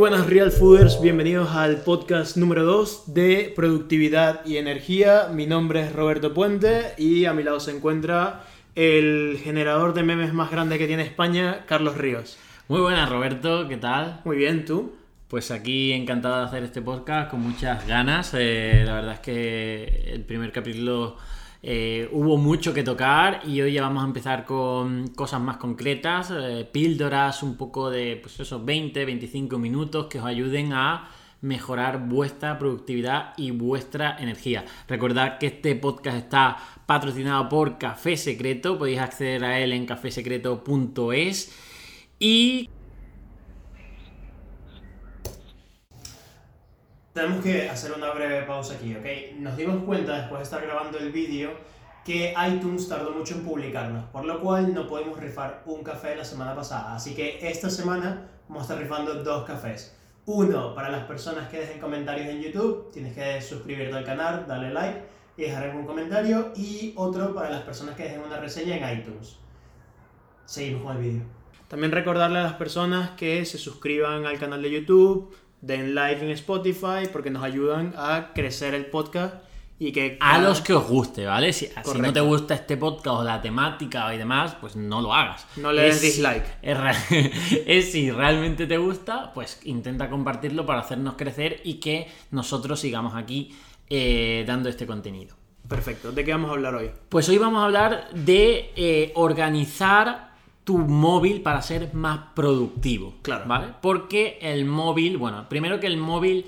buenas Real Fooders, bienvenidos al podcast número 2 de productividad y energía. Mi nombre es Roberto Puente y a mi lado se encuentra el generador de memes más grande que tiene España, Carlos Ríos. Muy buenas Roberto, ¿qué tal? Muy bien, ¿tú? Pues aquí encantado de hacer este podcast con muchas ganas. Eh, la verdad es que el primer capítulo eh, hubo mucho que tocar y hoy ya vamos a empezar con cosas más concretas, eh, píldoras un poco de pues esos 20, 25 minutos que os ayuden a mejorar vuestra productividad y vuestra energía. Recordad que este podcast está patrocinado por Café Secreto, podéis acceder a él en cafesecreto.es y Tenemos que hacer una breve pausa aquí, ¿ok? Nos dimos cuenta después de estar grabando el vídeo que iTunes tardó mucho en publicarnos, por lo cual no podemos rifar un café la semana pasada. Así que esta semana vamos a estar rifando dos cafés. Uno para las personas que dejen comentarios en YouTube, tienes que suscribirte al canal, darle like y dejar algún comentario. Y otro para las personas que dejen una reseña en iTunes. Seguimos con el vídeo. También recordarle a las personas que se suscriban al canal de YouTube, den like en Spotify porque nos ayudan a crecer el podcast y que a los que os guste, ¿vale? Si, si, no te gusta este podcast o la temática y demás, pues no lo hagas. No le des dislike. Es, es, si realmente te gusta, pues intenta compartirlo para hacernos crecer y que nosotros sigamos aquí eh, dando este contenido. Perfecto. ¿De qué vamos a hablar hoy? Pues hoy vamos a hablar de eh, organizar tu móvil para ser más productivo. Claro. ¿Vale? Porque el móvil, bueno, primero que el móvil,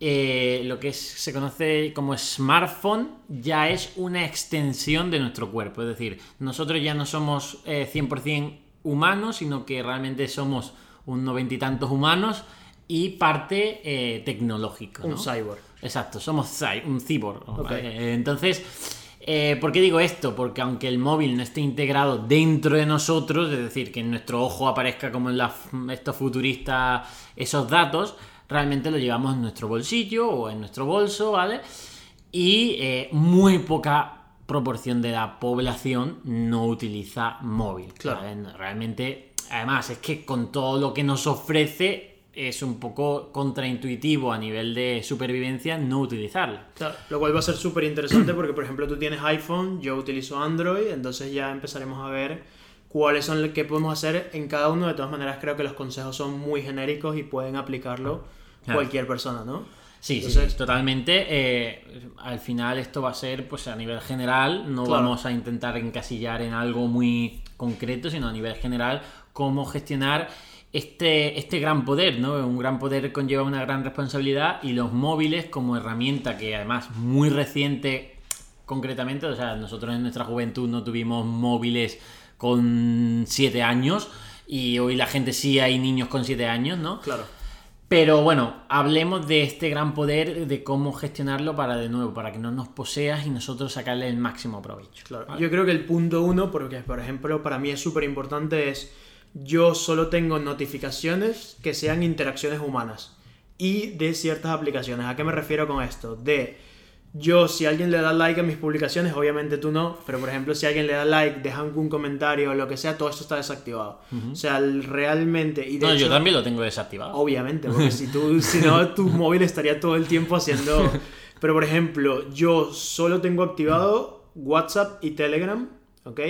eh, lo que se conoce como smartphone, ya es una extensión de nuestro cuerpo. Es decir, nosotros ya no somos 100% eh, humanos, sino que realmente somos un noventa y tantos humanos y parte eh, tecnológico. Un cyborg. Exacto, somos un cyborg. Entonces eh, ¿Por qué digo esto? Porque aunque el móvil no esté integrado dentro de nosotros, es decir, que en nuestro ojo aparezca como en estos futuristas esos datos, realmente lo llevamos en nuestro bolsillo o en nuestro bolso, ¿vale? Y eh, muy poca proporción de la población no utiliza móvil. Claro. Realmente, además, es que con todo lo que nos ofrece, es un poco contraintuitivo a nivel de supervivencia no utilizarla. lo cual va a ser súper interesante porque, por ejemplo, tú tienes iPhone, yo utilizo Android, entonces ya empezaremos a ver cuáles son que podemos hacer en cada uno. De todas maneras, creo que los consejos son muy genéricos y pueden aplicarlo cualquier persona, ¿no? Sí, sí, totalmente. Eh, al final esto va a ser pues a nivel general, no vamos a intentar encasillar en algo muy concreto, sino a nivel general cómo gestionar este, este gran poder, ¿no? Un gran poder conlleva una gran responsabilidad y los móviles como herramienta que además muy reciente concretamente, o sea, nosotros en nuestra juventud no tuvimos móviles con 7 años y hoy la gente sí hay niños con 7 años, ¿no? Claro. Pero bueno, hablemos de este gran poder, de cómo gestionarlo para de nuevo, para que no nos poseas y nosotros sacarle el máximo provecho. Claro. Yo creo que el punto uno, porque por ejemplo para mí es súper importante, es yo solo tengo notificaciones que sean interacciones humanas y de ciertas aplicaciones. ¿A qué me refiero con esto? De yo, si alguien le da like a mis publicaciones, obviamente tú no, pero por ejemplo, si alguien le da like, deja algún comentario o lo que sea, todo esto está desactivado. O sea, realmente. Y no, yo también lo tengo desactivado. Obviamente, porque si tú, si no, tu móvil estaría todo el tiempo haciendo. Pero por ejemplo, yo solo tengo activado WhatsApp y Telegram, ¿ok?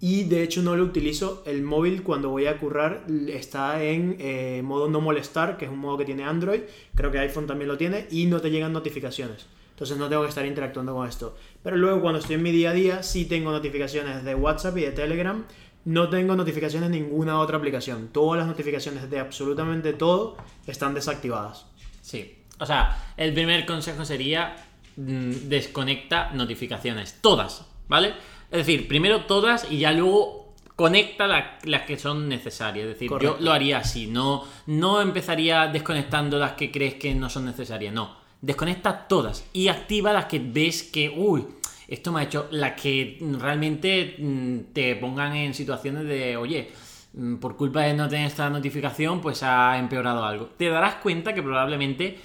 Y de hecho no lo utilizo. El móvil cuando voy a currar está en eh, modo no molestar, que es un modo que tiene Android. Creo que iPhone también lo tiene. Y no te llegan notificaciones. Entonces no tengo que estar interactuando con esto. Pero luego cuando estoy en mi día a día sí tengo notificaciones de WhatsApp y de Telegram. No tengo notificaciones de ninguna otra aplicación. Todas las notificaciones de absolutamente todo están desactivadas. Sí. O sea, el primer consejo sería mm, desconecta notificaciones. Todas. ¿Vale? Es decir, primero todas y ya luego conecta las que son necesarias. Es decir, yo lo haría así, no, no empezaría desconectando las que crees que no son necesarias, no. Desconecta todas y activa las que ves que, uy, esto me ha hecho, las que realmente mm, te pongan en situaciones de, oye, mm, por culpa de no tener esta notificación, pues ha empeorado algo. Te darás cuenta que probablemente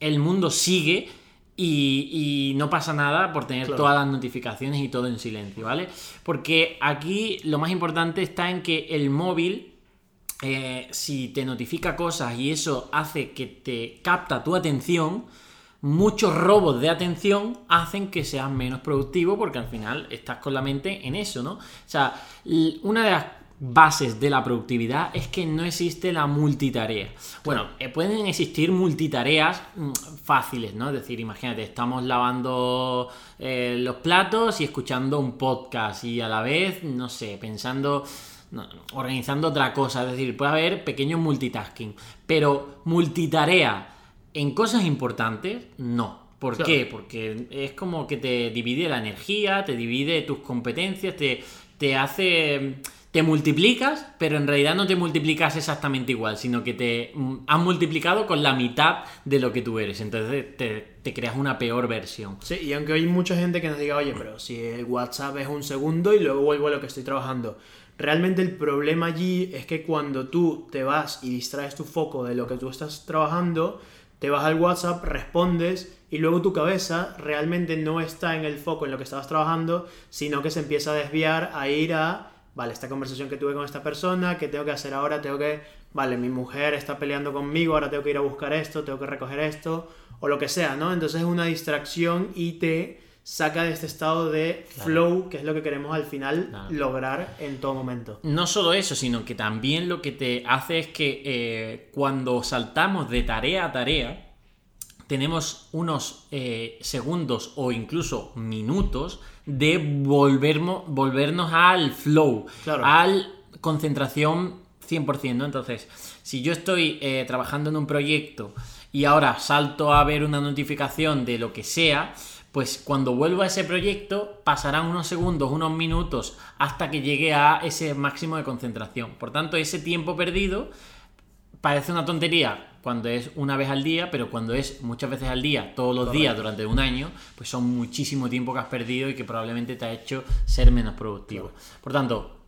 el mundo sigue y, no pasa nada por tener todas las notificaciones y todo en silencio, ¿vale? Porque aquí lo más importante está en que el móvil eh, si te notifica cosas y eso hace que te capta tu atención, muchos robos de atención hacen que seas menos productivo porque al final estás con la mente en eso, ¿no? O sea, una de las bases de la productividad es que no existe la multitarea. Bueno, eh, pueden existir multitareas mm, fáciles, ¿no? Es decir, imagínate, estamos lavando eh, los platos y escuchando un podcast y a la vez, no sé, pensando... organizando otra cosa, es decir, puede haber pequeños multitasking, pero multitarea en cosas importantes, no. ¿Por qué? Porque es como que te divide la energía, te divide tus competencias, te, te hace te multiplicas, pero en realidad no te multiplicas exactamente igual, sino que te mm, has multiplicado con la mitad de lo que tú eres. Entonces te, creas una peor versión. Sí, y aunque hay mucha gente que nos diga, oye, pero si el WhatsApp es un segundo y luego vuelvo a lo que estoy trabajando. Realmente el problema allí es que cuando tú te vas y distraes tu foco de lo que tú estás trabajando, te vas al WhatsApp, respondes y luego tu cabeza realmente no está en el foco en lo que estabas trabajando, sino que se empieza a desviar a ir a vale, esta conversación que tuve con esta persona, ¿qué tengo que hacer ahora? Tengo que, vale, mi mujer está peleando conmigo, ahora tengo que ir a buscar esto, tengo que recoger esto, o lo que sea, ¿no? Entonces es una distracción y te saca de este estado de flow, que es lo que queremos al final lograr en todo momento. No solo eso, sino que también lo que te hace es que eh, cuando saltamos de tarea a tarea, tenemos unos eh, segundos o incluso minutos de volvernos, volvernos al flow, al concentración 100%, ¿no? Entonces, si yo estoy eh, trabajando en un proyecto y ahora salto a ver una notificación de lo que sea, pues cuando vuelvo a ese proyecto pasarán unos segundos, unos minutos hasta que llegue a ese máximo de concentración. Por tanto, ese tiempo perdido parece una tontería cuando es una vez al día, pero cuando es muchas veces al día, todos los días durante un año, pues son muchísimo tiempo que has perdido y que probablemente te ha hecho ser menos productivo. Por tanto,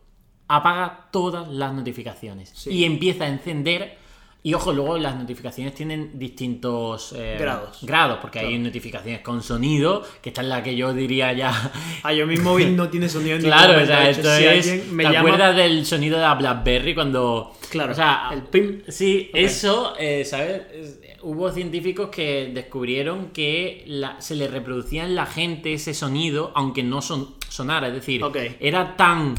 apaga todas las notificaciones y empieza a encender y ojo, luego las notificaciones tienen distintos eh, grados. Grados, porque hay notificaciones con sonido, que esta es la que yo diría ya. Ah, yo mi móvil no tiene sonido. claro, o sea, esto es. Me ¿Te acuerdas del sonido de la Blackberry cuando. Claro, o sea, el pim. Sí, eso, eh, ¿sabes? Hubo científicos que descubrieron que se le reproducía en la gente ese sonido, aunque no son, sonara. Es decir, era tan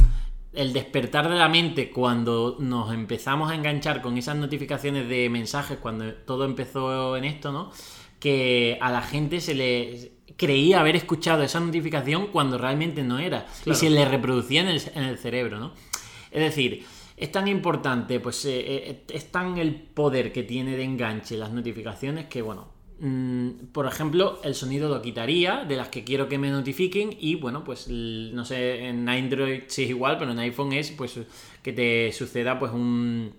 el despertar de la mente cuando nos empezamos a enganchar con esas notificaciones de mensajes, cuando todo empezó en esto, ¿no? Que a la gente se le creía haber escuchado esa notificación cuando realmente no era. Y se le reproducía en el, cerebro, ¿no? Es decir, es tan importante, pues eh, eh, es tan el poder que tiene de enganche las notificaciones que, bueno, por ejemplo, el sonido lo quitaría de las que quiero que me notifiquen y bueno, pues no sé, en Android sí es igual, pero en iPhone es pues que te suceda pues un,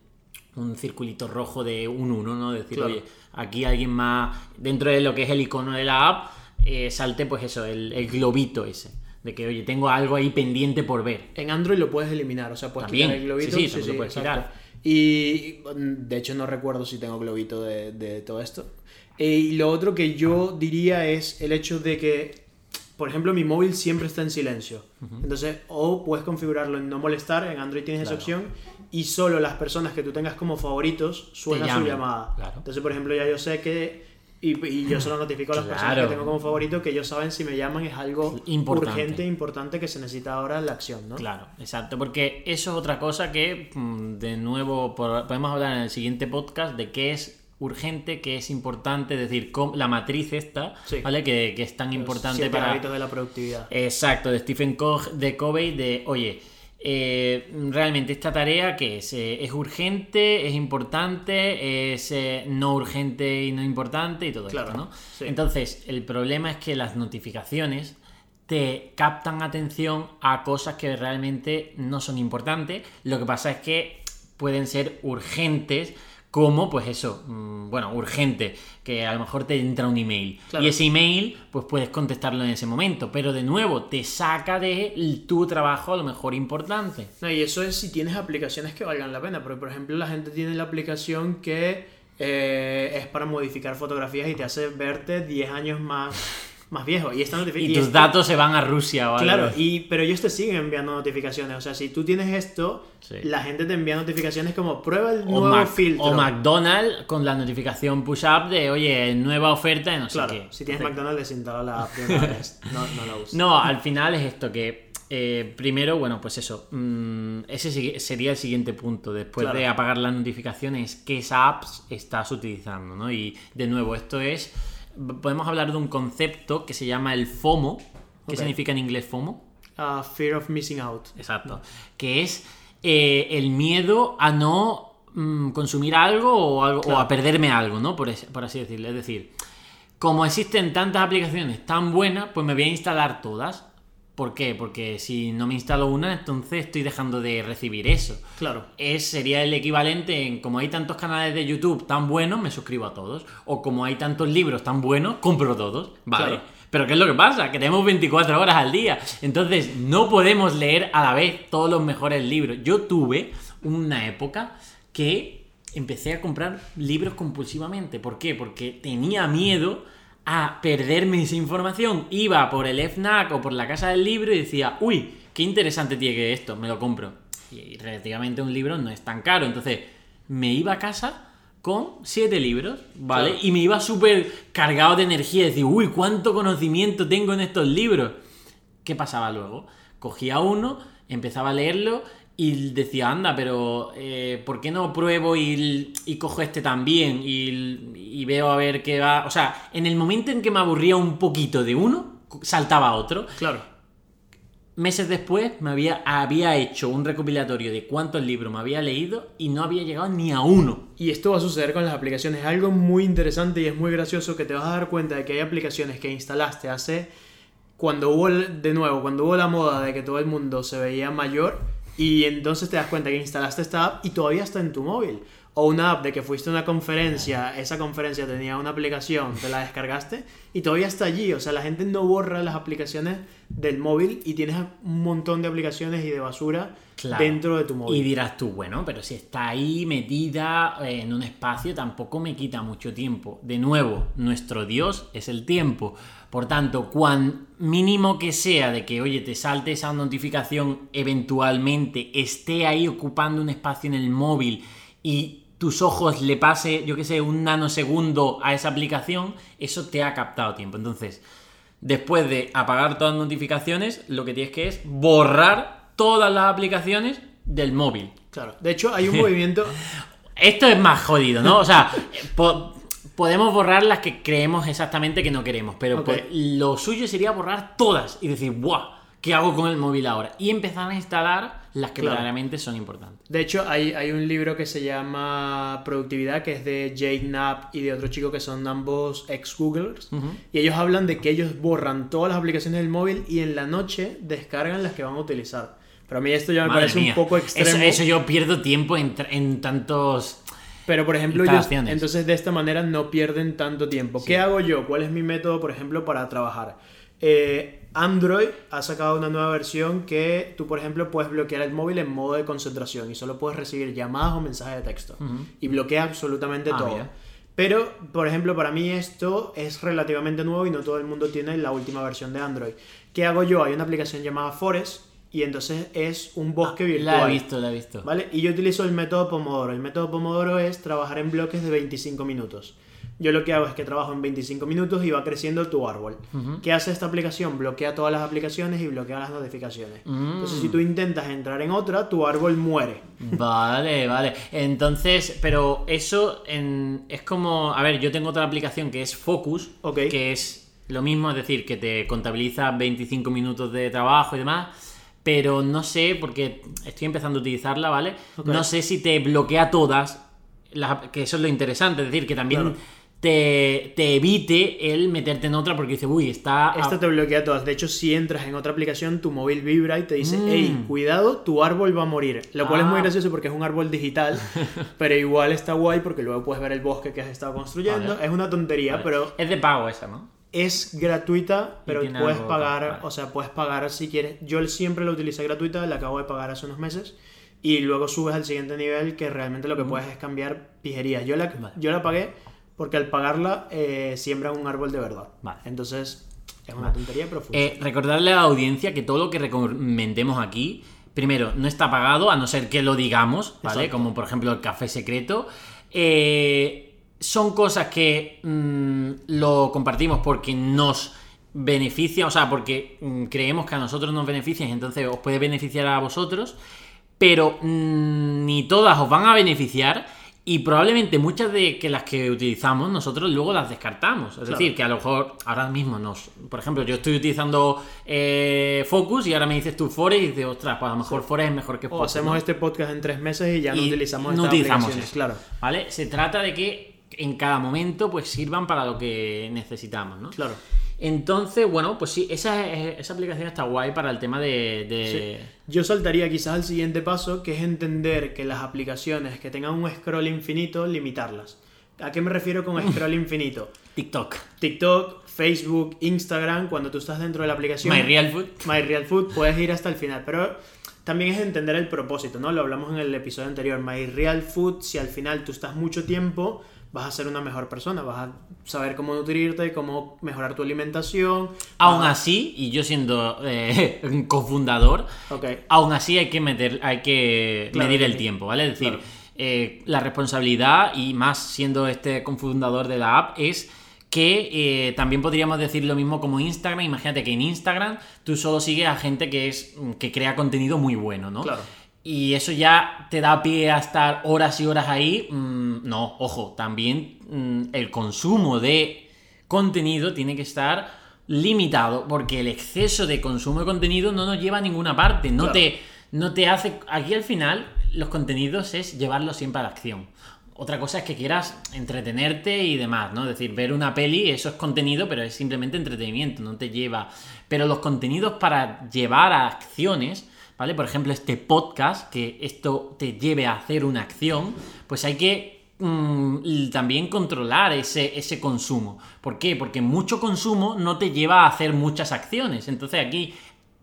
un circulito rojo de un 1, ¿no? Decir, oye, aquí alguien más, dentro de lo que es el icono de la app, eh, salte pues eso, el, globito ese. De que, oye, tengo algo ahí pendiente por ver. En Android lo puedes eliminar, o sea, puedes quitar el globito. Sí, sí, sí, lo puedes quitar. Y de hecho no recuerdo si tengo globito de, de todo esto. Eh, y lo otro que yo diría es el hecho de que, por ejemplo, mi móvil siempre está en silencio. Entonces, o puedes configurarlo en no molestar, en Android tienes esa opción, y solo las personas que tú tengas como favoritos suena su llamada. Entonces, por ejemplo, ya yo sé que y, yo solo notifico a las personas que tengo como favorito que ellos saben si me llaman es algo importante. urgente, importante que se necesita ahora en la acción, ¿no? Claro, exacto, porque eso es otra cosa que, mm, de nuevo, podemos hablar en el siguiente podcast de qué es urgente, que es importante, es decir, la matriz esta, ¿vale? Que, es tan importante para... hábitos de la productividad. Exacto, de Stephen Koch, de Covey, de, oye, eh, realmente esta tarea que es, eh, es urgente, es importante, es eh, no urgente y no importante y todo esto, ¿no? Entonces, el problema es que las notificaciones te captan atención a cosas que realmente no son importantes. Lo que pasa es que pueden ser urgentes como, pues eso, mm, bueno, urgente, que a lo mejor te entra un email. Y ese email, pues puedes contestarlo en ese momento, pero de nuevo, te saca de tu trabajo a lo mejor importante. No, y eso es si tienes aplicaciones que valgan la pena, porque por ejemplo la gente tiene la aplicación que eh, es para modificar fotografías y te hace verte 10 años más más viejo. Y esta Y notificación. tus datos se van a Rusia o algo. Claro, y, pero ellos te siguen enviando notificaciones. O sea, si tú tienes esto, Sí. la gente te envía notificaciones como prueba el o, nuevo Mac- filtro. o McDonald's con la notificación push-up de, oye, nueva oferta de no Claro, sé qué. si tienes Entonces, McDonald's, desinstala la app. No, no la uses. No, al final es esto que eh, primero, bueno, pues eso, mm, ese sería el siguiente punto. Después Claro. de apagar las notificaciones, ¿qué apps estás utilizando? ¿no? Y de nuevo, esto es, podemos hablar de un concepto que se llama el FOMO. ¿Qué significa en inglés FOMO? Ah, fear of missing out. Exacto. Que es eh, el miedo a no mm, consumir algo o, algo- o Claro. a perderme algo, ¿no? Por, es- por así decirlo. Es decir, como existen tantas aplicaciones tan buenas, pues me voy a instalar todas. ¿Por qué? Porque si no me instalo una, entonces estoy dejando de recibir eso. Claro. Es, sería el equivalente en como hay tantos canales de YouTube tan buenos, me suscribo a todos. O como hay tantos libros tan buenos, compro todos. Vale. Claro. Pero ¿qué es lo que pasa? Que tenemos 24 horas al día. Entonces no podemos leer a la vez todos los mejores libros. Yo tuve una época que empecé a comprar libros compulsivamente. ¿Por qué? Porque tenía miedo a perderme esa información. Iba por el FNAC o por la casa del libro y decía, uy, qué interesante tiene esto, me lo compro. Y relativamente un libro no es tan caro. Entonces me iba a casa con siete libros, ¿vale? Claro. Y me iba súper cargado de energía, decir, uy, cuánto conocimiento tengo en estos libros. ¿Qué pasaba luego? Cogía uno, empezaba a leerlo y decía, anda, pero eh, ¿por qué no pruebo y, y cojo este también? Y, y veo a ver qué va. O sea, en el momento en que me aburría un poquito de uno, saltaba a otro. Claro. Meses después me había, había hecho un recopilatorio de cuántos libros me había leído y no había llegado ni a uno. Y esto va a suceder con las aplicaciones. Es algo muy interesante y es muy gracioso que te vas a dar cuenta de que hay aplicaciones que instalaste hace. Cuando hubo, de nuevo, cuando hubo la moda de que todo el mundo se veía mayor. Y entonces te das cuenta que instalaste esta app y todavía está en tu móvil. O una app de que fuiste a una conferencia, esa conferencia tenía una aplicación, te la descargaste y todavía está allí. O sea, la gente no borra las aplicaciones del móvil y tienes un montón de aplicaciones y de basura Claro. dentro de tu móvil. Y dirás tú, bueno, pero si está ahí metida eh, en un espacio, tampoco me quita mucho tiempo. De nuevo, nuestro Dios es el tiempo. Por tanto, cuan mínimo que sea de que, oye, te salte esa notificación eventualmente, esté ahí ocupando un espacio en el móvil y tus ojos le pase, yo qué sé, un nanosegundo a esa aplicación, eso te ha captado tiempo. Entonces, después de apagar todas las notificaciones, lo que tienes que es borrar todas las aplicaciones del móvil. Claro. De hecho, hay un movimiento. Esto es más jodido, ¿no? O sea, po- podemos borrar las que creemos exactamente que no queremos, pero pues, lo suyo sería borrar todas y decir, ¡buah! ¿Qué hago con el móvil ahora? Y empezar a instalar las que Claro. verdaderamente son importantes. De hecho, hay, hay un libro que se llama Productividad, que es de Jake Knapp y de otro chico que son ambos ex-Googlers. Y ellos hablan de que ellos borran todas las aplicaciones del móvil y en la noche descargan las que van a utilizar. Pero a mí esto ya me Madre parece mía. un poco extremo. Eso, eso yo pierdo tiempo en, en tantos... Pero por ejemplo, ellos, entonces de esta manera no pierden tanto tiempo. ¿Qué hago yo? ¿Cuál es mi método, por ejemplo, para trabajar? Eh, Android ha sacado una nueva versión que tú, por ejemplo, puedes bloquear el móvil en modo de concentración y solo puedes recibir llamadas o mensajes de texto. Y bloquea absolutamente Ah, todo. mira. Pero, por ejemplo, para mí esto es relativamente nuevo y no todo el mundo tiene la última versión de Android. ¿Qué hago yo? Hay una aplicación llamada Forest y entonces es un bosque virtual. Ah, La he visto, la he visto. ¿Vale? Y yo utilizo el método Pomodoro. El método Pomodoro es trabajar en bloques de 25 minutos. Yo lo que hago es que trabajo en 25 minutos y va creciendo tu árbol. ¿Qué hace esta aplicación? Bloquea todas las aplicaciones y bloquea las notificaciones. Entonces, si tú intentas entrar en otra, tu árbol muere. Vale, vale. Entonces, pero eso en- es como. A ver, yo tengo otra aplicación que es Focus, Ok. que es lo mismo, es decir, que te contabiliza 25 minutos de trabajo y demás. Pero no sé, porque estoy empezando a utilizarla, ¿vale? Ok. No sé si te bloquea todas, que eso es lo interesante, es decir, que también Claro. te, te evite el meterte en otra porque dice, uy, está. Esta te bloquea todas. De hecho, si entras en otra aplicación, tu móvil vibra y te dice, Mm. hey, cuidado, tu árbol va a morir. Lo cual es muy Ah. gracioso porque es un árbol digital, pero igual está guay porque luego puedes ver el bosque que has estado construyendo. Vale. Es una tontería, Vale. pero Es de pago esa, ¿no? Es gratuita, pero puedes pagar, para- o sea, puedes pagar si quieres. Yo siempre la utilicé gratuita, la acabo de pagar hace unos meses. Y luego subes al siguiente nivel que realmente lo que puedes es cambiar pijerías. Yo la, Vale. yo la pagué porque al pagarla eh, siembran un árbol de verdad. Vale. Entonces Es una tontería, pero. Eh, recordarle a la audiencia que todo lo que recomendemos aquí, primero, no está pagado, a no ser que lo digamos, ¿vale? Exacto. Como por ejemplo el café secreto. Eh, son cosas que mm, lo compartimos porque nos beneficia, o sea, porque mm, creemos que a nosotros nos beneficia y entonces os puede beneficiar a vosotros, pero mm, ni todas os van a beneficiar y probablemente muchas de que las que utilizamos nosotros luego las descartamos. Es Claro. decir, que a lo mejor ahora mismo nos. Por ejemplo, yo estoy utilizando eh, Focus y ahora me dices tú Forest y dices, ostras, pues a lo mejor Forest es mejor que o Focus. hacemos ¿no? este podcast en tres meses y ya no Y utilizamos no estas utilizamos aplicaciones, eso. claro. ¿Vale? Se trata de que en cada momento pues sirvan para lo que necesitamos, ¿no? Claro. Entonces, bueno, pues sí, esa, esa aplicación está guay para el tema de. de- Yo saltaría quizás al siguiente paso, que es entender que las aplicaciones que tengan un scroll infinito, limitarlas. ¿A qué me refiero con scroll infinito? TikTok. TikTok, Facebook, Instagram, cuando tú estás dentro de la aplicación. My Real Food. My Real Food, puedes ir hasta el final, pero también es entender el propósito, ¿no? Lo hablamos en el episodio anterior. My Real Food, si al final tú estás mucho tiempo, vas a ser una mejor persona, vas a saber cómo nutrirte, cómo mejorar tu alimentación. Aún a- así, y yo siendo eh, un cofundador, Ok, aún así hay que meter, hay que Claro, medir el sí. tiempo, ¿vale? Es decir, Claro. eh, la responsabilidad, y más siendo este cofundador de la app, es que eh, también podríamos decir lo mismo como Instagram. Imagínate que en Instagram tú solo sigues a gente que es que crea contenido muy bueno, ¿no? Claro. Y eso ya te da pie a estar horas y horas ahí. Mm, no, ojo, también mm, el consumo de contenido tiene que estar limitado porque el exceso de consumo de contenido no nos lleva a ninguna parte. No, Claro. te, no te hace... Aquí al final los contenidos es llevarlos siempre a la acción. Otra cosa es que quieras entretenerte y demás, ¿no? Es decir, ver una peli, eso es contenido, pero es simplemente entretenimiento, no te lleva. Pero los contenidos para llevar a acciones, ¿vale? Por ejemplo, este podcast, que esto te lleve a hacer una acción, pues hay que mm, también controlar ese, ese consumo. ¿Por qué? Porque mucho consumo no te lleva a hacer muchas acciones. Entonces aquí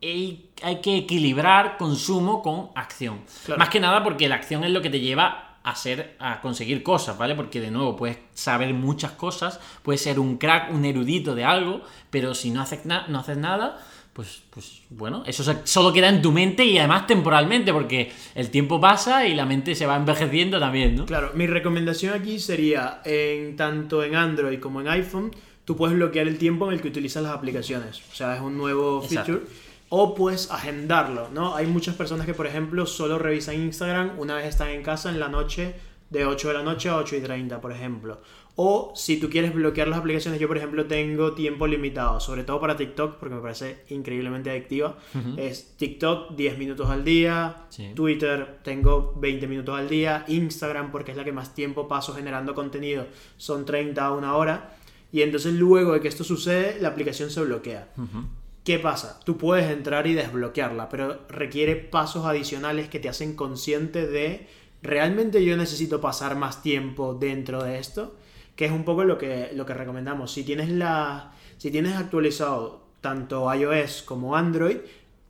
hay, hay que equilibrar consumo con acción. Claro. Más que nada porque la acción es lo que te lleva a ser, a conseguir cosas, ¿vale? Porque de nuevo puedes saber muchas cosas, puedes ser un crack, un erudito de algo, pero si no haces, na- no haces nada, pues, pues bueno, eso solo queda en tu mente y además temporalmente, porque el tiempo pasa y la mente se va envejeciendo también, ¿no? Claro, mi recomendación aquí sería, en tanto en Android como en iPhone, tú puedes bloquear el tiempo en el que utilizas las aplicaciones. O sea, es un nuevo Exacto. feature. O puedes agendarlo, ¿no? Hay muchas personas que, por ejemplo, solo revisan Instagram una vez están en casa en la noche, de 8 de la noche a 8 y 30, por ejemplo. O si tú quieres bloquear las aplicaciones, yo, por ejemplo, tengo tiempo limitado, sobre todo para TikTok, porque me parece increíblemente adictiva. Es TikTok 10 minutos al día, Sí. Twitter tengo 20 minutos al día, Instagram porque es la que más tiempo paso generando contenido, son 30 a una hora. Y entonces luego de que esto sucede, la aplicación se bloquea. ¿Qué pasa? Tú puedes entrar y desbloquearla, pero requiere pasos adicionales que te hacen consciente de realmente yo necesito pasar más tiempo dentro de esto, que es un poco lo que, lo que recomendamos. Si tienes, la, si tienes actualizado tanto iOS como Android,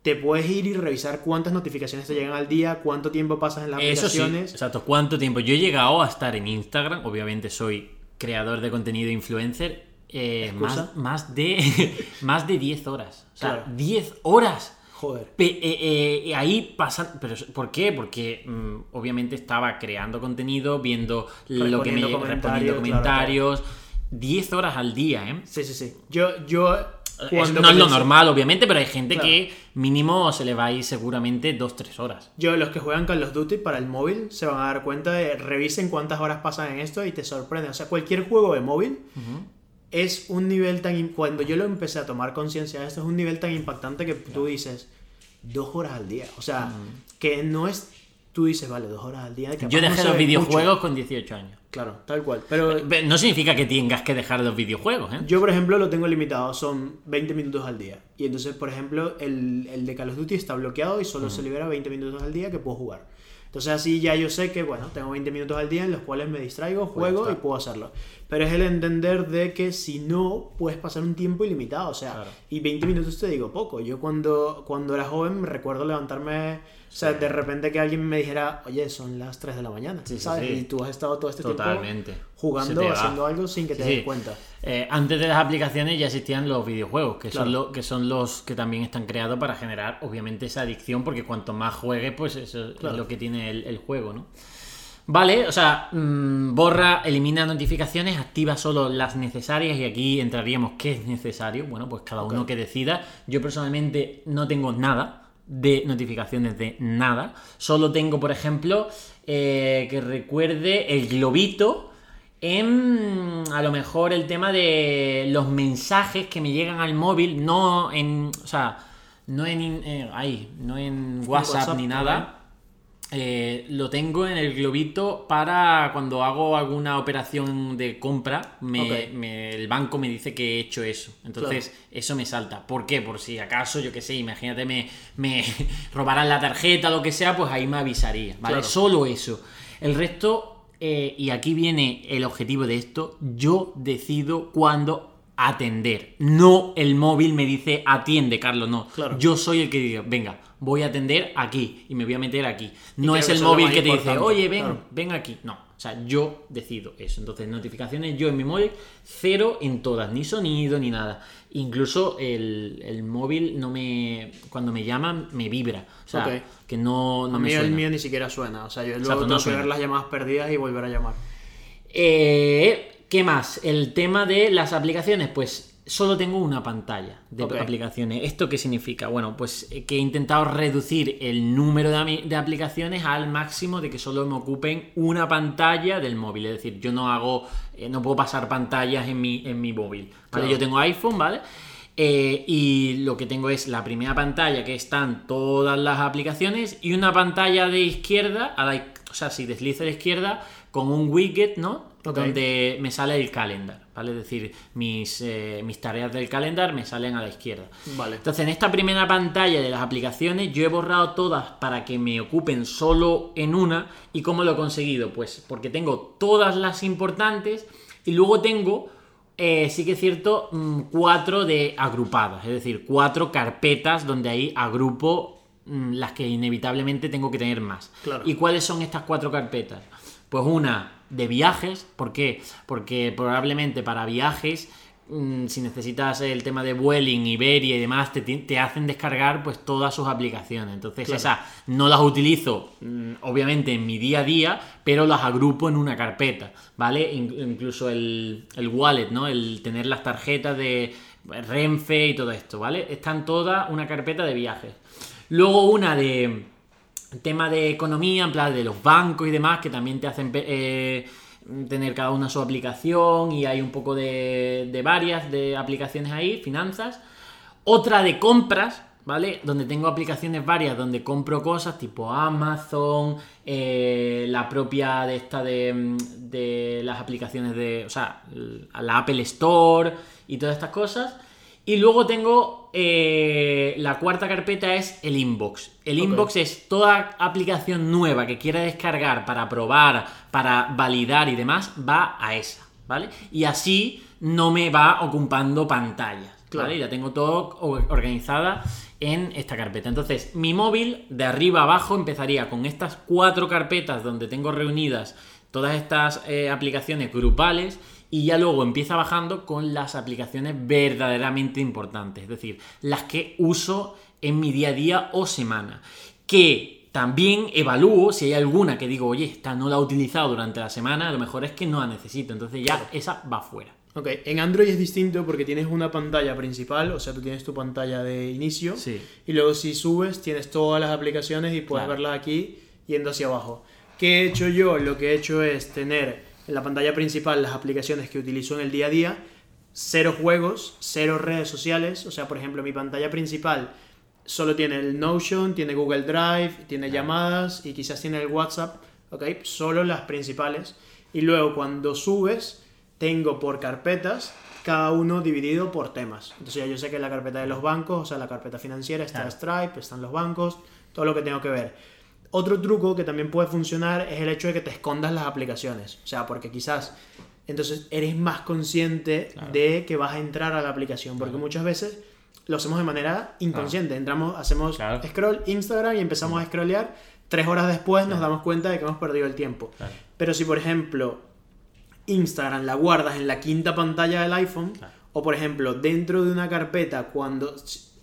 te puedes ir y revisar cuántas notificaciones te llegan al día, cuánto tiempo pasas en las Eso sí, aplicaciones. exacto. ¿Cuánto tiempo? Yo he llegado a estar en Instagram, obviamente soy creador de contenido influencer, eh, más, más, de, más de 10 horas. O sea, Claro. 10 horas. Joder. Pe- eh, eh, ahí pasan. ¿Pero por qué? Porque mm, obviamente estaba creando contenido, viendo lo que me Respondiendo comentarios, respondiendo claro, comentarios. 10 horas al día, ¿eh? Sí, sí, sí. Yo, yo cuando no es lo normal, obviamente, pero hay gente Claro. que mínimo se le va a ir seguramente 2-3 horas. Yo, los que juegan Call of Duty para el móvil se van a dar cuenta de revisen cuántas horas pasan en esto y te sorprende. O sea, cualquier juego de móvil es un nivel tan. Cuando yo lo empecé a tomar conciencia de esto, es un nivel tan impactante que tú dices dos horas al día. O sea, que no es. Tú dices, vale, dos horas al día. capaz Yo no dejé se los videojuegos mucho. con 18 años. Claro, tal cual. Pero No significa que tengas que dejar los videojuegos, ¿eh? yo, por ejemplo, lo tengo limitado, son 20 minutos al día. Y entonces, por ejemplo, el, el de Call of Duty está bloqueado y solo se libera 20 minutos al día que puedo jugar. Entonces así ya yo sé que, bueno, tengo 20 minutos al día en los cuales me distraigo, juego y puedo hacerlo. pero es el entender de que si no, puedes pasar un tiempo ilimitado, o sea, Claro. y 20 minutos te digo poco. Yo cuando, cuando era joven me recuerdo levantarme, o sea, de repente que alguien me dijera, oye, son las 3 de la mañana, Sí, ¿sabes? sí. Y tú has estado todo este Totalmente. tiempo Se jugando, haciendo algo sin que te Sí, des sí. cuenta. Eh, antes de las aplicaciones ya existían los videojuegos, que, Claro. son lo- que son los que también están creados para generar, obviamente, esa adicción, porque cuanto más juegues, pues eso Claro. es lo que tiene el, el juego, ¿no? Vale, o sea, mm, borra, elimina notificaciones, activa solo las necesarias y aquí entraríamos qué es necesario. Bueno, pues cada uno que decida. Yo personalmente no tengo nada de notificaciones de nada. Solo tengo, por ejemplo, eh, que recuerde el globito en a lo mejor el tema de los mensajes que me llegan al móvil, no en, o sea, no en, eh, ahí, no en WhatsApp, WhatsApp, ni nada. Eh, lo tengo en el globito para cuando hago alguna operación de compra, me- Ok. me- el banco me dice que he hecho eso. Entonces, eso me salta. ¿Por qué? Por si acaso, yo qué sé, imagínate, me, me robaran la tarjeta, lo que sea, pues ahí me avisaría. ¿vale? Claro. Solo eso. El resto, eh, y aquí viene el objetivo de esto, yo decido cuándo atender. No el móvil me dice atiende, Carlos, no. Claro. Yo soy el que diga, venga, voy a atender aquí y me voy a meter aquí. No es el móvil que te dice, oye, ven, claro. ven aquí. No, o sea, yo decido eso. Entonces, notificaciones yo en mi móvil, cero en todas, ni sonido ni nada. Incluso el, el móvil no me. Cuando me llaman, me vibra. O sea, que no, no a me mí el suena. mío ni siquiera suena, o sea, yo luego Exacto, no tengo que ver las llamadas perdidas y volver a llamar. Eh, ¿Qué más? El tema de las aplicaciones, pues solo tengo una pantalla de aplicaciones. ¿Esto qué significa? Bueno, pues eh, que he intentado reducir el número de aplicaciones al máximo de que solo me ocupen una pantalla del móvil. Es decir, yo no hago, eh, no puedo pasar pantallas en mi, en mi móvil. ¿vale? Claro. Yo tengo iPhone, ¿vale? Eh, y lo que tengo es la primera pantalla que están todas las aplicaciones y una pantalla de izquierda, a la, o sea, si deslizo a la izquierda, con un widget, ¿no? Donde me sale el calendar, ¿vale? Es decir, mis, eh, mis tareas del calendar me salen a la izquierda. Vale. Entonces, en esta primera pantalla de las aplicaciones, yo he borrado todas para que me ocupen solo en una. ¿Y cómo lo he conseguido? Pues porque tengo todas las importantes y luego tengo, eh, sí que es cierto, mm, cuatro de agrupadas. Es decir, cuatro carpetas donde ahí agrupo mm, las que inevitablemente tengo que tener más. Claro. ¿Y cuáles son estas cuatro carpetas? Pues una de viajes, ¿por qué? Porque probablemente para viajes, mm, si necesitas el tema de Vueling, Iberia y demás, te, te hacen descargar pues todas sus aplicaciones. Entonces Claro. esas no las utilizo, mm, obviamente, en mi día a día, pero las agrupo en una carpeta, ¿vale? In- incluso el, el wallet, ¿no? El tener las tarjetas de Renfe y todo esto, ¿vale? Están todas una carpeta de viajes. Luego una de tema de economía, en plan de los bancos y demás, que también te hacen eh, tener cada una su aplicación y hay un poco de, varias de aplicaciones ahí, finanzas. Otra de compras, ¿vale? Donde tengo aplicaciones varias donde compro cosas tipo Amazon, eh, la propia de esta de, de las aplicaciones de, o sea, la Apple Store y todas estas cosas. Y luego tengo eh, la cuarta carpeta es el inbox. El inbox es toda aplicación nueva que quiera descargar para probar, para validar y demás, va a esa, ¿vale? Y así no me va ocupando pantallas, Claro. ¿vale? Ya tengo todo organizada en esta carpeta. Entonces, mi móvil de arriba a abajo empezaría con estas cuatro carpetas donde tengo reunidas todas estas eh, aplicaciones grupales y ya luego empieza bajando con las aplicaciones verdaderamente importantes, es decir, las que uso en mi día a día o semana, que también evalúo si hay alguna que digo, oye, esta no la he utilizado durante la semana, a lo mejor es que no la necesito, entonces ya esa va fuera. Ok, en Android es distinto porque tienes una pantalla principal, o sea, tú tienes tu pantalla de inicio. Sí. Y luego si subes, tienes todas las aplicaciones y puedes Claro. verlas aquí yendo hacia abajo. ¿Qué he hecho yo? Lo que he hecho es tener en la pantalla principal las aplicaciones que utilizo en el día a día, cero juegos, cero redes sociales. O sea, por ejemplo, mi pantalla principal solo tiene el Notion, tiene Google Drive, tiene llamadas y quizás tiene el WhatsApp. ¿Ok? Solo las principales. Y luego cuando subes, tengo por carpetas, cada uno dividido por temas. Entonces ya yo sé que en la carpeta de los bancos, o sea, la carpeta financiera está Claro. Stripe, están los bancos, todo lo que tengo que ver. Otro truco que también puede funcionar es el hecho de que te escondas las aplicaciones. O sea, porque quizás entonces eres más consciente Claro. de que vas a entrar a la aplicación, porque muchas veces lo hacemos de manera inconsciente. Entramos, hacemos Claro. scroll Instagram y empezamos a scrollear. Tres horas después nos damos cuenta de que hemos perdido el tiempo. Claro. Pero si, por ejemplo, Instagram la guardas en la quinta pantalla del iPhone, o por ejemplo, dentro de una carpeta, cuando.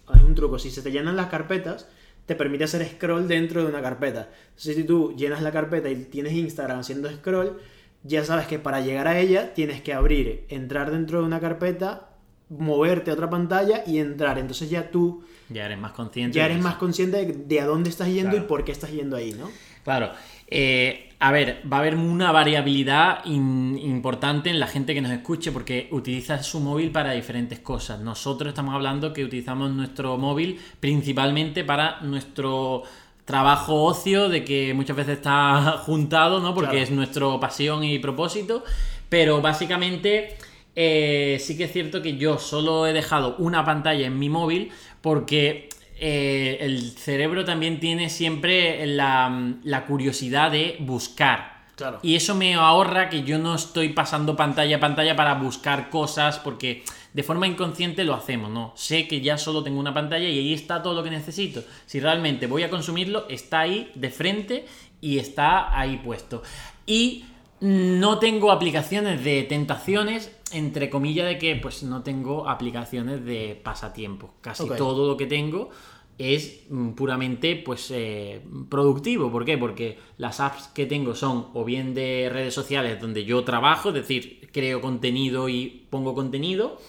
Hay un truco, si se te llenan las carpetas, te permite hacer scroll dentro de una carpeta. Si tú llenas la carpeta y tienes Instagram haciendo scroll, ya sabes que para llegar a ella tienes que abrir, entrar dentro de una carpeta, moverte a otra pantalla y entrar. Entonces ya tú Ya eres más consciente. ya de eres eso. más consciente de, de a dónde estás yendo Claro. y por qué estás yendo ahí, ¿no? Claro. Eh, a ver, va a haber una variabilidad in- importante en la gente que nos escuche porque utiliza su móvil para diferentes cosas. Nosotros estamos hablando que utilizamos nuestro móvil principalmente para nuestro trabajo ocio, de que muchas veces está juntado, ¿no? Porque Claro. es nuestro pasión y propósito. Pero básicamente eh, sí que es cierto que yo solo he dejado una pantalla en mi móvil porque eh, el cerebro también tiene siempre la, la curiosidad de buscar. Claro. Y eso me ahorra que yo no estoy pasando pantalla a pantalla para buscar cosas porque de forma inconsciente lo hacemos, ¿no? Sé que ya solo tengo una pantalla y ahí está todo lo que necesito. Si realmente voy a consumirlo, está ahí de frente y está ahí puesto. Y no tengo aplicaciones de tentaciones, entre comillas de que pues no tengo aplicaciones de pasatiempo. Casi todo lo que tengo es mm, puramente pues eh, productivo. ¿Por qué? Porque las apps que tengo son o bien de redes sociales donde yo trabajo, es decir, creo contenido y pongo contenido,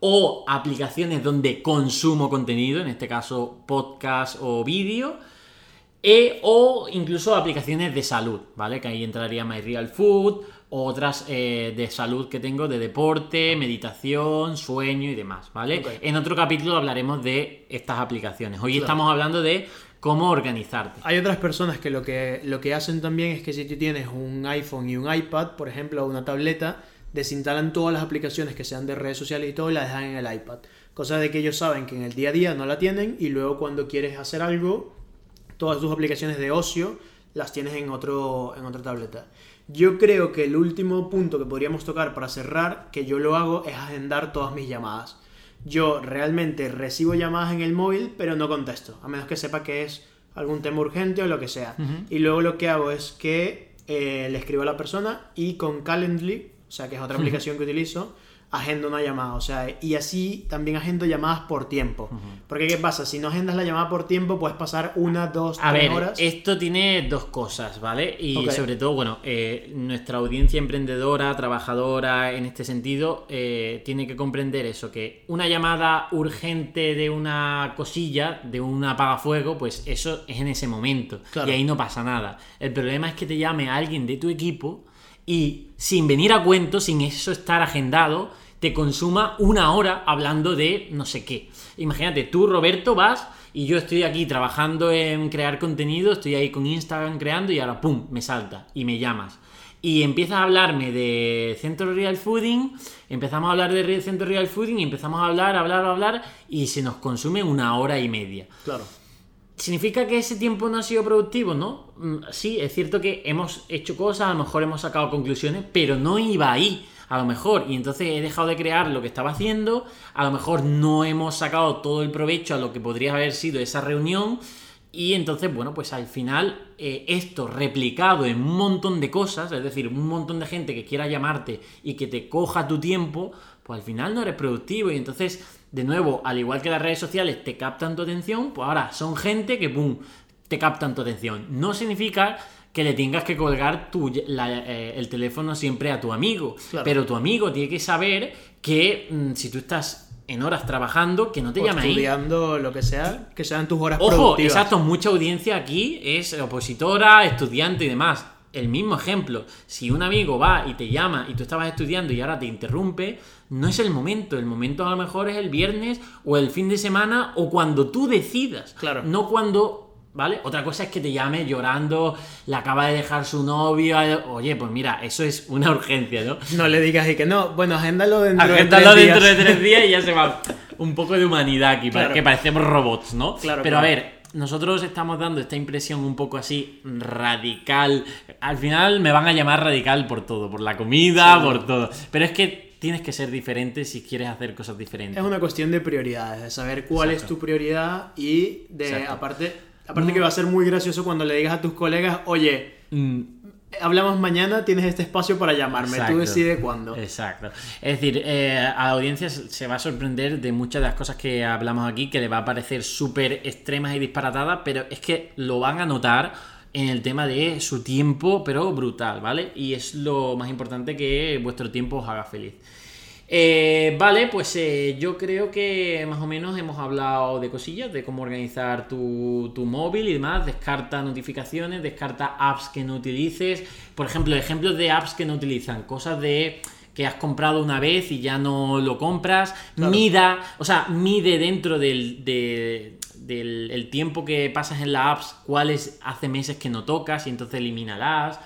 o aplicaciones donde consumo contenido, en este caso podcast o vídeo. E, o incluso aplicaciones de salud, ¿vale? Que ahí entraría My Real Food, otras eh, de salud que tengo de deporte, meditación, sueño y demás, ¿vale? En otro capítulo hablaremos de estas aplicaciones. Hoy Claro. estamos hablando de cómo organizarte. Hay otras personas que lo, que lo que hacen también es que si tú tienes un iPhone y un iPad, por ejemplo, o una tableta, desinstalan todas las aplicaciones que sean de redes sociales y todo y las dejan en el iPad. Cosa de que ellos saben que en el día a día no la tienen y luego cuando quieres hacer algo, todas tus aplicaciones de ocio las tienes en, otro, en otra tableta. Yo creo que el último punto que podríamos tocar para cerrar, que yo lo hago, es agendar todas mis llamadas. Yo realmente recibo llamadas en el móvil, pero no contesto, a menos que sepa que es algún tema urgente o lo que sea. Y luego lo que hago es que eh, le escribo a la persona y con Calendly, o sea, que es otra aplicación que utilizo, agendo una llamada. O sea, y así también agendo llamadas por tiempo. Porque, ¿qué pasa? Si no agendas la llamada por tiempo, puedes pasar una, dos, A tres ver, horas. esto tiene dos cosas, ¿vale? Y sobre todo, bueno, eh, nuestra audiencia emprendedora, trabajadora en este sentido, eh, tiene que comprender eso, que una llamada urgente de una cosilla, de un apagafuego, pues eso es en ese momento. Claro. Y ahí no pasa nada. El problema es que te llame alguien de tu equipo y sin venir a cuento, sin eso estar agendado, te consuma una hora hablando de no sé qué. Imagínate, tú, Roberto, vas y yo estoy aquí trabajando en crear contenido, estoy ahí con Instagram creando y ahora, ¡pum!, me salta y me llamas. Y empiezas a hablarme de Centro Real Fooding, empezamos a hablar de Centro Real Fooding y empezamos a hablar, hablar, hablar y se nos consume una hora y media. Claro. ¿Significa que ese tiempo no ha sido productivo? No. Mm, Sí, es cierto que hemos hecho cosas, a lo mejor hemos sacado conclusiones, pero no iba ahí, a lo mejor. Y entonces he dejado de crear lo que estaba haciendo, a lo mejor no hemos sacado todo el provecho a lo que podría haber sido esa reunión. Y entonces, bueno, pues al final eh, esto replicado en un montón de cosas, es decir, un montón de gente que quiera llamarte y que te coja tu tiempo, pues al final no eres productivo. Y entonces, de nuevo, al igual que las redes sociales te captan tu atención, pues ahora son gente que, ¡pum!, te captan tu atención. No significa que le tengas que colgar tu- la- eh, el teléfono siempre a tu amigo. Claro. Pero tu amigo tiene que saber que mm, si tú estás en horas trabajando, que no te O llame ahí. estudiando lo que sea, que sean tus horas Ojo, productivas. exacto, mucha audiencia aquí es opositora, estudiante y demás. El mismo ejemplo, si un amigo va y te llama y tú estabas estudiando y ahora te interrumpe, no es el momento. El momento a lo mejor es el viernes o el fin de semana o cuando tú decidas. Claro. No cuando. ¿Vale? Otra cosa es que te llame llorando, le acaba de dejar su novio. eh, Oye, pues mira, eso es una urgencia, ¿no? No le digas y que no. Bueno, agéndalo dentro Agéndalo de tres dentro días. de tres días y ya se va. Un poco de humanidad aquí, Claro. que parecemos robots, ¿no? Claro, Pero a ver, nosotros estamos dando esta impresión un poco así radical. Al final me van a llamar radical por todo, por la comida, por todo. Pero es que tienes que ser diferente si quieres hacer cosas diferentes. Es una cuestión de prioridades, de saber cuál es tu prioridad y de Exacto. aparte, aparte que va a ser muy gracioso cuando le digas a tus colegas, oye, Mm, hablamos mañana, tienes este espacio para llamarme, Exacto. tú decides cuándo. Exacto. Es decir, eh, a la audiencia se se va a sorprender de muchas de las cosas que hablamos aquí, que le va a parecer súper extremas y disparatadas, pero es que lo van a notar en el tema de su tiempo, pero brutal, ¿vale? Y es lo más importante que vuestro tiempo os haga feliz. Eh, vale, pues eh, yo creo que más o menos hemos hablado de cosillas, de cómo organizar tu, tu móvil y demás. Descarta notificaciones, descarta apps que no utilices. Por ejemplo, ejemplos de apps que no utilizan. Cosas de que has comprado una vez y ya no lo compras. Mida, o sea, mide dentro del, de- del el tiempo que pasas en las apps cuáles hace meses que no tocas y entonces elimínalas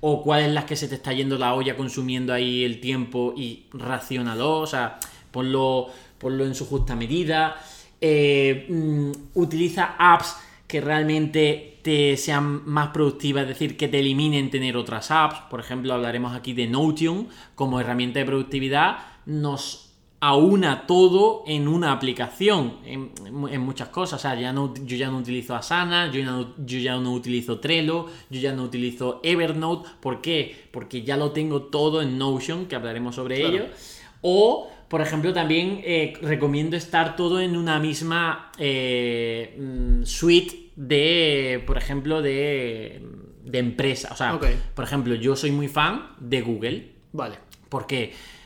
o cuáles las que se te está yendo la olla consumiendo ahí el tiempo y racionalo, o sea, ponlo, ponlo en su justa medida. Eh, mm, utiliza apps que realmente te sean más productivas, es decir, que te eliminen tener otras apps. Por ejemplo, hablaremos aquí de Notion como herramienta de productividad. Nos aúna todo en una aplicación, en, en muchas cosas. O sea, ya no, yo ya no utilizo Asana, yo ya no, yo ya no utilizo Trello, yo ya no utilizo Evernote. ¿Por qué? Porque ya lo tengo todo en Notion, que hablaremos sobre Claro. ello. O, por ejemplo, también eh, recomiendo estar todo en una misma eh, mm, suite de, por ejemplo, de, de empresa. O sea, por ejemplo, yo soy muy fan de Google. Vale. ¿Por qué? Porque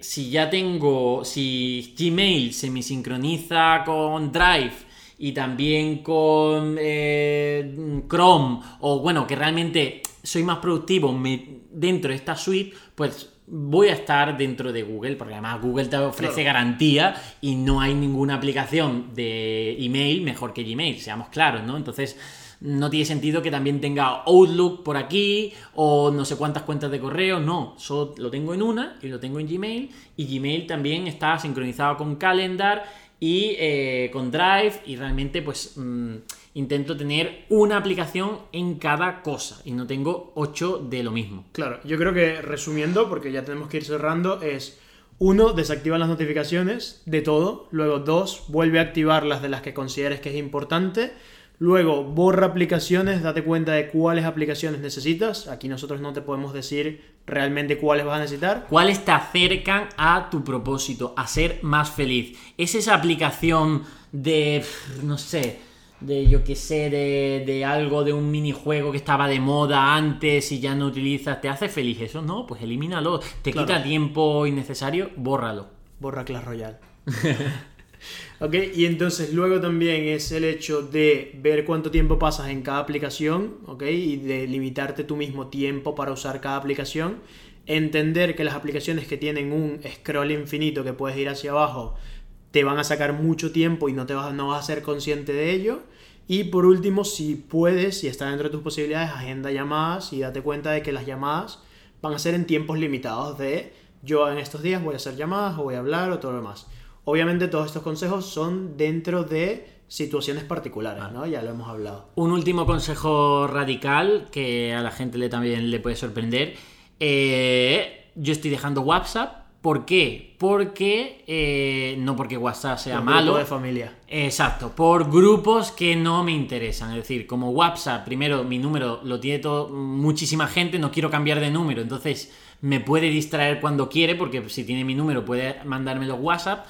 si ya tengo, si Gmail se me sincroniza con Drive y también con eh, Chrome, o bueno, que realmente soy más productivo me- dentro de esta suite, pues voy a estar dentro de Google, porque además Google te ofrece Claro. garantía y no hay ninguna aplicación de email mejor que Gmail, seamos claros, ¿no? Entonces no tiene sentido que también tenga Outlook por aquí o no sé cuántas cuentas de correo, no, solo lo tengo en una y lo tengo en Gmail y Gmail también está sincronizado con Calendar y eh, con Drive y realmente pues mm, intento tener una aplicación en cada cosa y no tengo ocho de lo mismo. Claro, yo creo que resumiendo, porque ya tenemos que ir cerrando, es uno, desactiva las notificaciones de todo. Luego, dos, vuelve a activar las de las que consideres que es importante. Luego, borra aplicaciones, date cuenta de cuáles aplicaciones necesitas. Aquí nosotros no te podemos decir realmente cuáles vas a necesitar. ¿Cuáles te acercan a tu propósito, a ser más feliz? ¿Es esa aplicación de, no sé, de yo qué sé, de, de algo, de un minijuego que estaba de moda antes y ya no utilizas? ¿Te hace feliz eso? No, pues elimínalo. ¿Te Claro. quita tiempo innecesario? Bórralo. Borra Clash Royale. ok, y entonces luego también es el hecho de ver cuánto tiempo pasas en cada aplicación, ok, y de limitarte tú mismo tiempo para usar cada aplicación. Entender que las aplicaciones que tienen un scroll infinito que puedes ir hacia abajo te van a sacar mucho tiempo y no, te vas, no vas a ser consciente de ello. Y por último, si puedes, si está dentro de tus posibilidades, agenda llamadas y date cuenta de que las llamadas van a ser en tiempos limitados de yo en estos días voy a hacer llamadas o voy a hablar o todo lo demás. Obviamente todos estos consejos son dentro de situaciones particulares, ¿no? Ya lo hemos hablado. Un último consejo radical que a la gente le, también le puede sorprender. Eh, yo estoy dejando WhatsApp. ¿Por qué? Porque no no porque WhatsApp sea malo. grupo de familia. Exacto, por grupos que no me interesan. Es decir, como WhatsApp, primero mi número lo tiene todo, muchísima gente, no quiero cambiar de número, entonces me puede distraer cuando quiere, porque si tiene mi número puede mandármelo WhatsApp.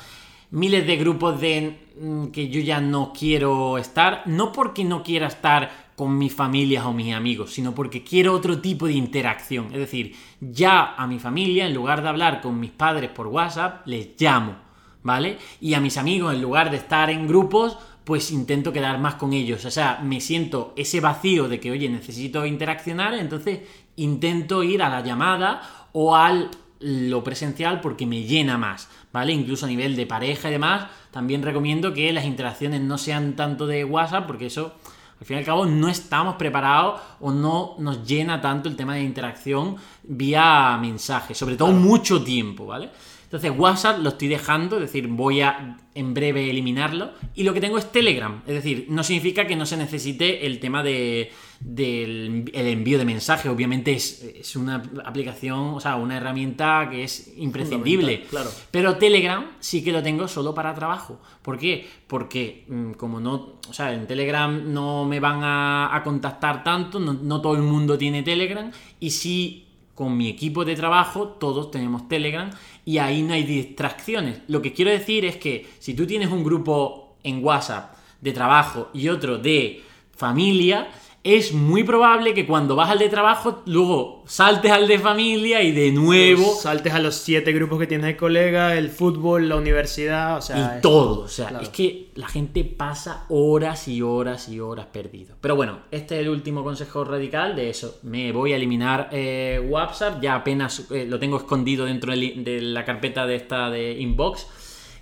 Miles de grupos de mm, que yo ya no quiero estar, no porque no quiera estar con mis familias o mis amigos, sino porque quiero otro tipo de interacción. Es decir, ya a mi familia, en lugar de hablar con mis padres por WhatsApp, les llamo. ¿vale? Y a mis amigos, en lugar de estar en grupos, pues intento quedar más con ellos. O sea, me siento ese vacío de que, oye, necesito interaccionar, entonces intento ir a la llamada o al lo presencial porque me llena más, ¿vale? Incluso a nivel de pareja y demás, también recomiendo que las interacciones no sean tanto de WhatsApp porque eso, al fin y al cabo, no estamos preparados o no nos llena tanto el tema de interacción vía mensaje, sobre todo mucho tiempo, ¿vale? Entonces WhatsApp lo estoy dejando, es decir, voy a en breve eliminarlo. Y lo que tengo es Telegram, es decir, no significa que no se necesite el tema de, del el envío de mensajes. Obviamente es, es una aplicación, o sea, una herramienta que es imprescindible. Claro. Pero Telegram sí que lo tengo solo para trabajo. ¿Por qué? Porque mm, como no, o sea, en Telegram no me van a, a contactar tanto, no, no todo el mundo tiene Telegram y sí con mi equipo de trabajo todos tenemos Telegram y ahí no hay distracciones. Lo que quiero decir es que si tú tienes un grupo en WhatsApp de trabajo y otro de familia, es muy probable que cuando vas al de trabajo luego saltes al de familia y de nuevo Saltes a los siete grupos que tienes de colega, el fútbol, la universidad, o sea... y es- todo. O sea, claro. es que la gente pasa horas y horas y horas perdido. Pero bueno, este es el último consejo radical de eso. Me voy a eliminar eh, WhatsApp. Ya apenas eh, lo tengo escondido dentro de la carpeta de esta de inbox.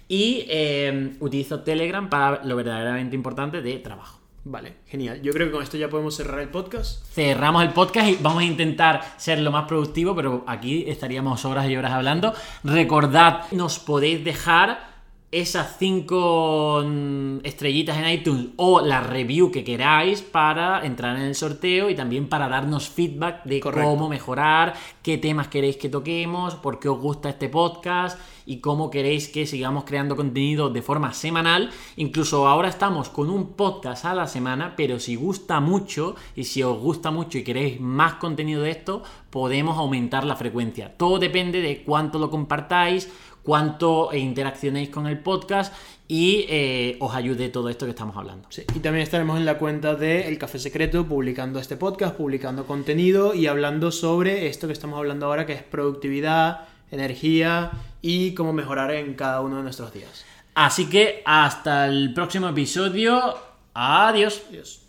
Y eh, utilizo Telegram para lo verdaderamente importante de trabajo. Vale, genial. Yo creo que con esto ya podemos cerrar el podcast. Cerramos el podcast y vamos a intentar ser lo más productivo, pero aquí estaríamos horas y horas hablando. Recordad, nos podéis dejar esas cinco mm, estrellitas en iTunes o la review que queráis para entrar en el sorteo y también para darnos feedback de Correcto. cómo mejorar, qué temas queréis que toquemos, por qué os gusta este podcast y cómo queréis que sigamos creando contenido de forma semanal. Incluso ahora estamos con un podcast a la semana, pero si gusta mucho y si os gusta mucho y queréis más contenido de esto, podemos aumentar la frecuencia. Todo depende de cuánto lo compartáis, cuánto interaccionéis con el podcast y eh, os ayude todo esto que estamos hablando. Y también estaremos en la cuenta de El Café Secreto publicando este podcast, publicando contenido y hablando sobre esto que estamos hablando ahora, que es productividad, energía y cómo mejorar en cada uno de nuestros días. Así que hasta el próximo episodio. Adiós. Adiós.